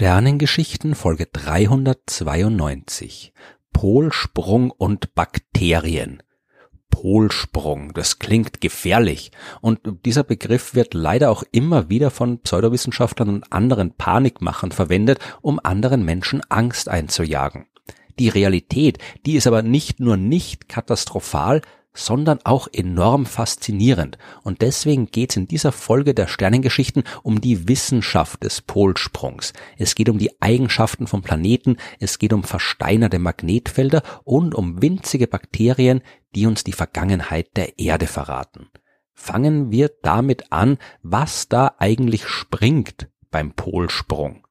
Sternengeschichten Folge 392 Polsprung und Bakterien. Polsprung, das klingt gefährlich. Und dieser Begriff wird leider auch immer wieder von Pseudowissenschaftlern und anderen Panikmachern verwendet, um anderen Menschen Angst einzujagen. Die Realität, die ist aber nicht nur nicht katastrophal, sondern auch enorm faszinierend. Und deswegen geht es in dieser Folge der Sternengeschichten um die Wissenschaft des Polsprungs. Es geht um die Eigenschaften von Planeten, es geht um versteinerte Magnetfelder und um winzige Bakterien, die uns die Vergangenheit der Erde verraten. Fangen wir damit an, was da eigentlich springt beim Polsprung.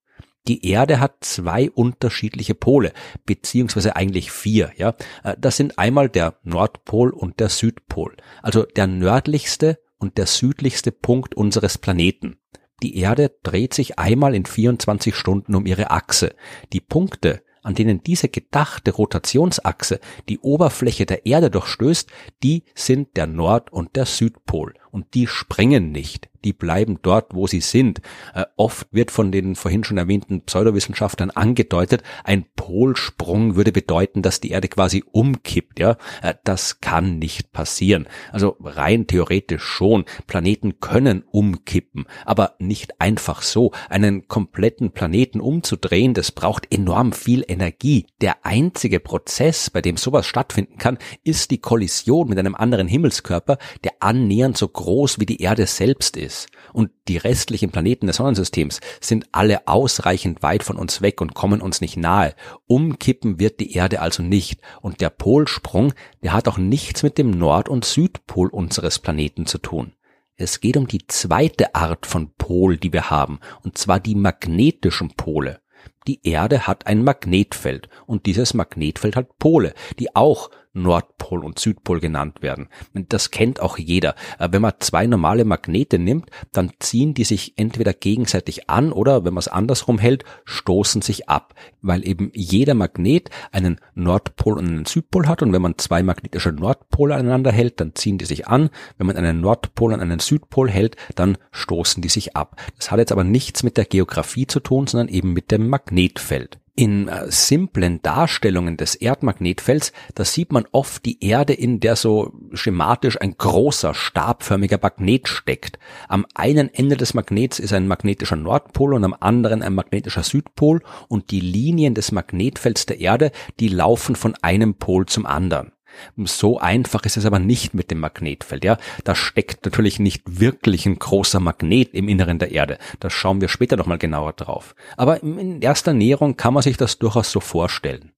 Die Erde hat zwei unterschiedliche Pole, beziehungsweise eigentlich vier, ja. Äh, das sind einmal der Nordpol und der Südpol. Also der nördlichste und der südlichste Punkt unseres Planeten. Die Erde dreht sich einmal in 24 Stunden um ihre Achse. Die Punkte, an denen diese gedachte Rotationsachse die Oberfläche der Erde durchstößt, die sind der Nord- und der Südpol. Und die springen nicht die bleiben dort, wo sie sind. Äh, oft wird von den vorhin schon erwähnten Pseudowissenschaftlern angedeutet, ein Polsprung würde bedeuten, dass die Erde quasi umkippt. Ja, äh, das kann nicht passieren. Also rein theoretisch schon. Planeten können umkippen, aber nicht einfach so. Einen kompletten Planeten umzudrehen, das braucht enorm viel Energie. Der einzige Prozess, bei dem sowas stattfinden kann, ist die Kollision mit einem anderen Himmelskörper, der annähernd so groß wie die Erde selbst ist ist. Und die restlichen Planeten des Sonnensystems sind alle ausreichend weit von uns weg und kommen uns nicht nahe. Umkippen wird die Erde also nicht. Und der Polsprung, der hat auch nichts mit dem Nord- und Südpol unseres Planeten zu tun. Es geht um die zweite Art von Pol, die wir haben, und zwar die magnetischen Pole. Die Erde hat ein Magnetfeld und dieses Magnetfeld hat Pole, die auch Nordpol und Südpol genannt werden. Das kennt auch jeder. Äh, wenn man zwei normale Magnete nimmt, dann ziehen die sich entweder gegenseitig an oder, wenn man es andersrum hält, stoßen sich ab, weil eben jeder Magnet einen Nordpol und einen Südpol hat und wenn man zwei magnetische Nordpole aneinander hält, dann ziehen die sich an. Wenn man einen Nordpol und einen Südpol hält, dann stoßen die sich ab. Das hat jetzt aber nichts mit der Geografie zu tun, sondern eben mit dem Magnetfeld. In äh, simplen Darstellungen des Erdmagnetfelds, da sieht man oft die Erde, in der so schematisch ein großer, stabförmiger Magnet steckt. Am einen Ende des Magnets ist ein magnetischer Nordpol und am anderen ein magnetischer Südpol und die Linien des Magnetfelds der Erde, die laufen von einem Pol zum anderen. So einfach ist es aber nicht mit dem Magnetfeld, ja. Da steckt natürlich nicht wirklich ein großer Magnet im Inneren der Erde. Da schauen wir später nochmal genauer drauf. Aber in erster Näherung kann man sich das durchaus so vorstellen.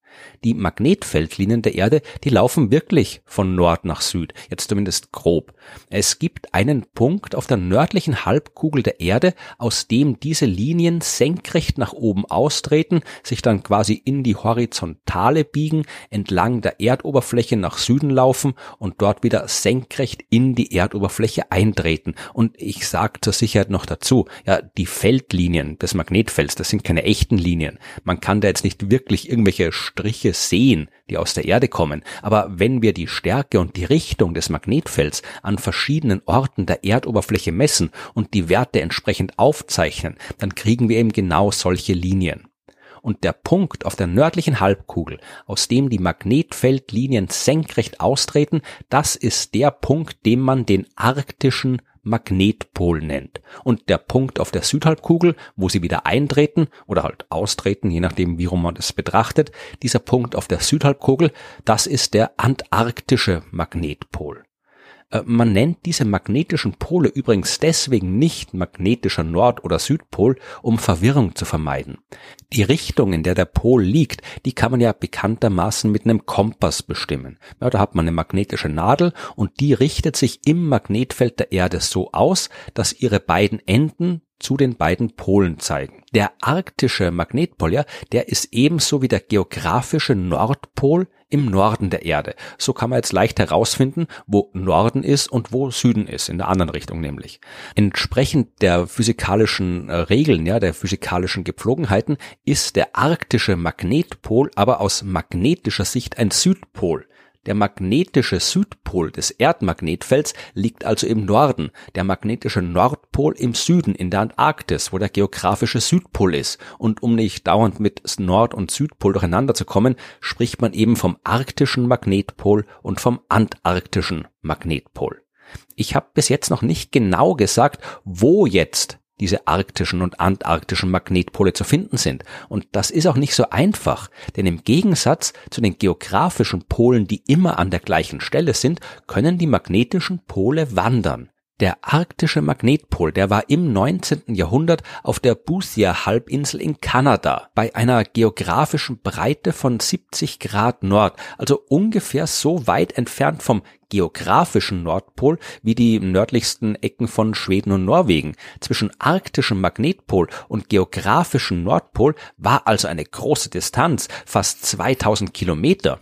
Die Magnetfeldlinien der Erde, die laufen wirklich von Nord nach Süd, jetzt zumindest grob. Es gibt einen Punkt auf der nördlichen Halbkugel der Erde, aus dem diese Linien senkrecht nach oben austreten, sich dann quasi in die Horizontale biegen, entlang der Erdoberfläche nach Süden laufen und dort wieder senkrecht in die Erdoberfläche eintreten. Und ich sage zur Sicherheit noch dazu, ja, die Feldlinien des Magnetfelds, das sind keine echten Linien. Man kann da jetzt nicht wirklich irgendwelche Striche sehen, die aus der Erde kommen. Aber wenn wir die Stärke und die Richtung des Magnetfelds an verschiedenen Orten der Erdoberfläche messen und die Werte entsprechend aufzeichnen, dann kriegen wir eben genau solche Linien. Und der Punkt auf der nördlichen Halbkugel, aus dem die Magnetfeldlinien senkrecht austreten, das ist der Punkt, den man den arktischen Magnetpol nennt. Und der Punkt auf der Südhalbkugel, wo sie wieder eintreten oder halt austreten, je nachdem, wie rum man das betrachtet, dieser Punkt auf der Südhalbkugel, das ist der antarktische Magnetpol. Äh, man nennt diese magnetischen Pole übrigens deswegen nicht magnetischer Nord- oder Südpol, um Verwirrung zu vermeiden. Die Richtung, in der der Pol liegt, die kann man ja bekanntermaßen mit einem Kompass bestimmen. Ja, da hat man eine magnetische Nadel und die richtet sich im Magnetfeld der Erde so aus, dass ihre beiden Enden zu den beiden Polen zeigen. Der arktische Magnetpol, ja, der ist ebenso wie der geografische Nordpol im Norden der Erde. So kann man jetzt leicht herausfinden, wo Norden ist und wo Süden ist, in der anderen Richtung nämlich. Entsprechend der physikalischen äh, Regeln, ja, der physikalischen Gepflogenheiten ist der arktische Magnetpol aber aus magnetischer Sicht ein Südpol. Der magnetische Südpol des Erdmagnetfelds liegt also im Norden, der magnetische Nordpol im Süden in der Antarktis, wo der geografische Südpol ist. Und um nicht dauernd mit Nord- und Südpol durcheinander zu kommen, spricht man eben vom arktischen Magnetpol und vom antarktischen Magnetpol. Ich habe bis jetzt noch nicht genau gesagt, wo jetzt diese arktischen und antarktischen Magnetpole zu finden sind. Und das ist auch nicht so einfach, denn im Gegensatz zu den geografischen Polen, die immer an der gleichen Stelle sind, können die magnetischen Pole wandern. Der arktische Magnetpol, der war im 19. Jahrhundert auf der Boothia-Halbinsel in Kanada bei einer geografischen Breite von 70 Grad Nord, also ungefähr so weit entfernt vom geografischen Nordpol wie die nördlichsten Ecken von Schweden und Norwegen. Zwischen arktischem Magnetpol und geografischem Nordpol war also eine große Distanz, fast 2000 Kilometer.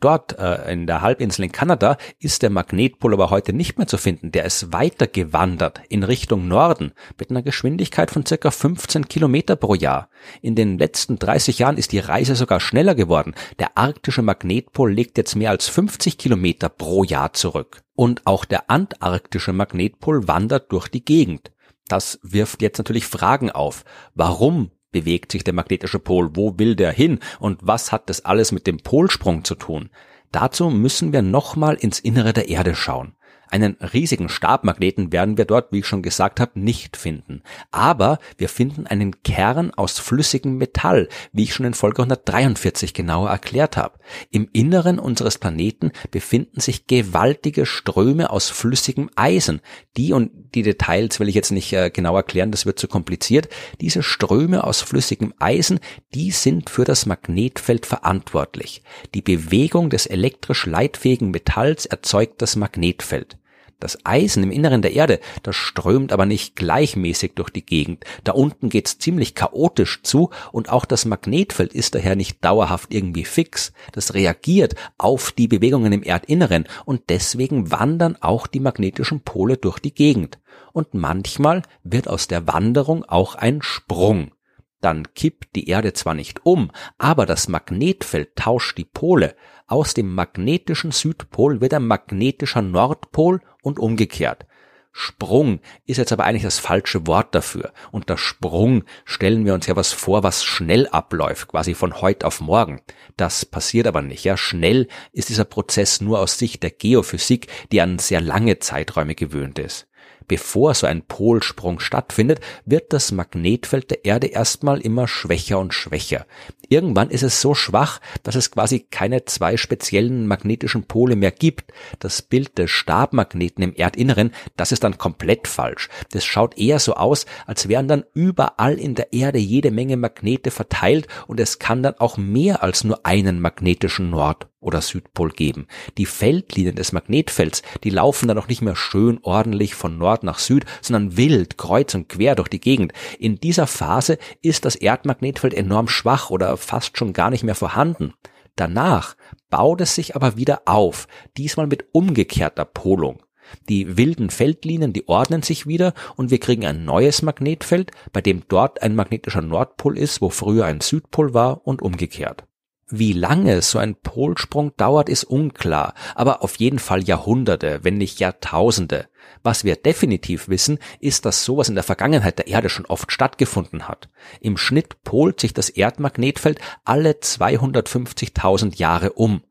Dort äh, in der Halbinsel in Kanada ist der Magnetpol aber heute nicht mehr zu finden. Der ist weiter gewandert in Richtung Norden mit einer Geschwindigkeit von circa 15 Kilometer pro Jahr. In den letzten 30 Jahren ist die Reise sogar schneller geworden. Der arktische Magnetpol legt jetzt mehr als 50 Kilometer pro Jahr zurück. Und auch der antarktische Magnetpol wandert durch die Gegend. Das wirft jetzt natürlich Fragen auf. Warum bewegt sich der magnetische Pol? Wo will der hin? Und was hat das alles mit dem Polsprung zu tun? Dazu müssen wir nochmal ins Innere der Erde schauen. Einen riesigen Stabmagneten werden wir dort, wie ich schon gesagt habe, nicht finden. Aber wir finden einen Kern aus flüssigem Metall, wie ich schon in Folge 143 genauer erklärt habe. Im Inneren unseres Planeten befinden sich gewaltige Ströme aus flüssigem Eisen. Die und die Details will ich jetzt nicht äh, genau erklären, das wird zu kompliziert. Diese Ströme aus flüssigem Eisen, die sind für das Magnetfeld verantwortlich. Die Bewegung des elektrisch leitfähigen Metalls erzeugt das Magnetfeld. Das Eisen im Inneren der Erde, das strömt aber nicht gleichmäßig durch die Gegend. Da unten geht's ziemlich chaotisch zu und auch das Magnetfeld ist daher nicht dauerhaft irgendwie fix. Das reagiert auf die Bewegungen im Erdinneren und deswegen wandern auch die magnetischen Pole durch die Gegend. Und manchmal wird aus der Wanderung auch ein Sprung. Dann kippt die Erde zwar nicht um, aber das Magnetfeld tauscht die Pole. Aus dem magnetischen Südpol wird ein magnetischer Nordpol und umgekehrt. Sprung ist jetzt aber eigentlich das falsche Wort dafür. Unter Sprung stellen wir uns ja was vor, was schnell abläuft, quasi von heute auf morgen. Das passiert aber nicht. Ja, schnell ist dieser Prozess nur aus Sicht der Geophysik, die an sehr lange Zeiträume gewöhnt ist. Bevor so ein Polsprung stattfindet, wird das Magnetfeld der Erde erstmal immer schwächer und schwächer. Irgendwann ist es so schwach, dass es quasi keine zwei speziellen magnetischen Pole mehr gibt. Das Bild des Stabmagneten im Erdinneren, das ist dann komplett falsch. Das schaut eher so aus, als wären dann überall in der Erde jede Menge Magnete verteilt und es kann dann auch mehr als nur einen magnetischen Nord- oder Südpol geben. Die Feldlinien des Magnetfelds, die laufen dann auch nicht mehr schön ordentlich von Nord nach Süd, sondern wild kreuz und quer durch die Gegend. In dieser Phase ist das Erdmagnetfeld enorm schwach oder fast schon gar nicht mehr vorhanden. Danach baut es sich aber wieder auf, diesmal mit umgekehrter Polung. Die wilden Feldlinien, die ordnen sich wieder und wir kriegen ein neues Magnetfeld, bei dem dort ein magnetischer Nordpol ist, wo früher ein Südpol war und umgekehrt. Wie lange so ein Polsprung dauert, ist unklar, aber auf jeden Fall Jahrhunderte, wenn nicht Jahrtausende. Was wir definitiv wissen, ist, dass sowas in der Vergangenheit der Erde schon oft stattgefunden hat. Im Schnitt polt sich das Erdmagnetfeld alle 250.000 Jahre um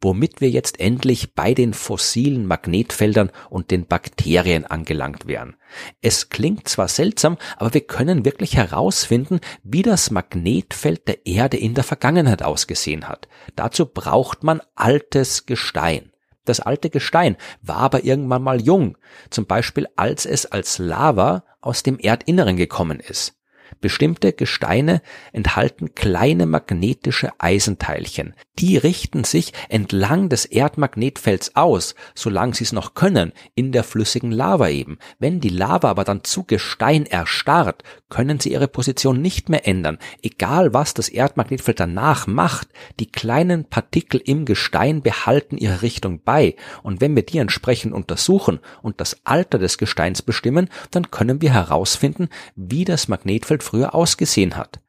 womit wir jetzt endlich bei den fossilen Magnetfeldern und den Bakterien angelangt wären. Es klingt zwar seltsam, aber wir können wirklich herausfinden, wie das Magnetfeld der Erde in der Vergangenheit ausgesehen hat. Dazu braucht man altes Gestein. Das alte Gestein war aber irgendwann mal jung, zum Beispiel als es als Lava aus dem Erdinneren gekommen ist. Bestimmte Gesteine enthalten kleine magnetische Eisenteilchen. Die richten sich entlang des Erdmagnetfelds aus, solange sie es noch können, in der flüssigen Lava eben. Wenn die Lava aber dann zu Gestein erstarrt, können sie ihre Position nicht mehr ändern, egal was das Erdmagnetfeld danach macht. Die kleinen Partikel im Gestein behalten ihre Richtung bei, und wenn wir die entsprechend untersuchen und das Alter des Gesteins bestimmen, dann können wir herausfinden, wie das Magnetfeld früher ausgesehen hat.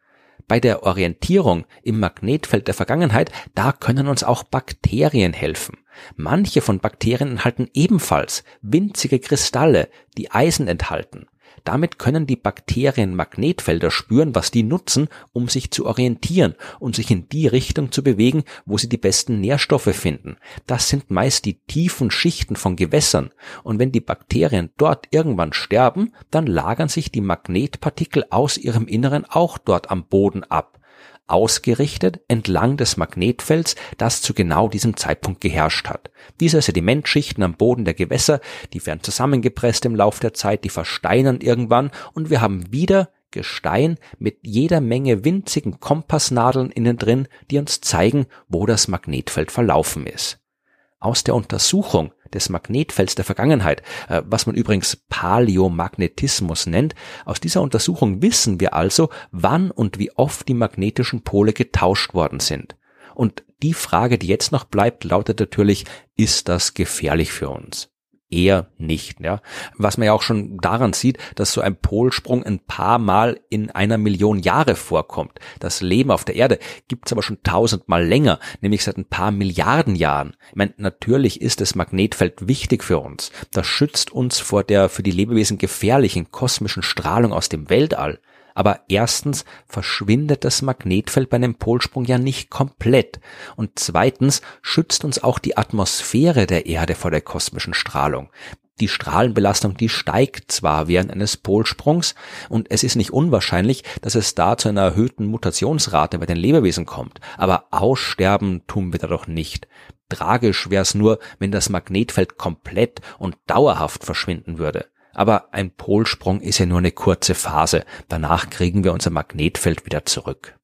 bei der Orientierung im Magnetfeld der Vergangenheit, da können uns auch Bakterien helfen. Manche von Bakterien enthalten ebenfalls winzige Kristalle, die Eisen enthalten. Damit können die Bakterien Magnetfelder spüren, was die nutzen, um sich zu orientieren und sich in die Richtung zu bewegen, wo sie die besten Nährstoffe finden. Das sind meist die tiefen Schichten von Gewässern. Und wenn die Bakterien dort irgendwann sterben, dann lagern sich die Magnetpartikel aus ihrem Inneren auch dort am Boden ab ausgerichtet entlang des Magnetfelds, das zu genau diesem Zeitpunkt geherrscht hat. Diese Sedimentschichten am Boden der Gewässer, die werden zusammengepresst im Lauf der Zeit, die versteinern irgendwann und wir haben wieder Gestein mit jeder Menge winzigen Kompassnadeln innen drin, die uns zeigen, wo das Magnetfeld verlaufen ist. Aus der Untersuchung des Magnetfelds der Vergangenheit, äh, was man übrigens Paleomagnetismus nennt. Aus dieser Untersuchung wissen wir also, wann und wie oft die magnetischen Pole getauscht worden sind. Und die Frage, die jetzt noch bleibt, lautet natürlich, ist das gefährlich für uns? Eher nicht. Ja. Was man ja auch schon daran sieht, dass so ein Polsprung ein paar Mal in einer Million Jahre vorkommt. Das Leben auf der Erde gibt's aber schon tausendmal länger, nämlich seit ein paar Milliarden Jahren. Ich meine, natürlich ist das Magnetfeld wichtig für uns. Das schützt uns vor der für die Lebewesen gefährlichen kosmischen Strahlung aus dem Weltall. Aber erstens verschwindet das Magnetfeld bei einem Polsprung ja nicht komplett. Und zweitens schützt uns auch die Atmosphäre der Erde vor der kosmischen Strahlung. Die Strahlenbelastung, die steigt zwar während eines Polsprungs und es ist nicht unwahrscheinlich, dass es da zu einer erhöhten Mutationsrate bei den Lebewesen kommt, aber aussterben tun wir da doch nicht. Tragisch wäre es nur, wenn das Magnetfeld komplett und dauerhaft verschwinden würde. Aber ein Polsprung ist ja nur eine kurze Phase. Danach kriegen wir unser Magnetfeld wieder zurück.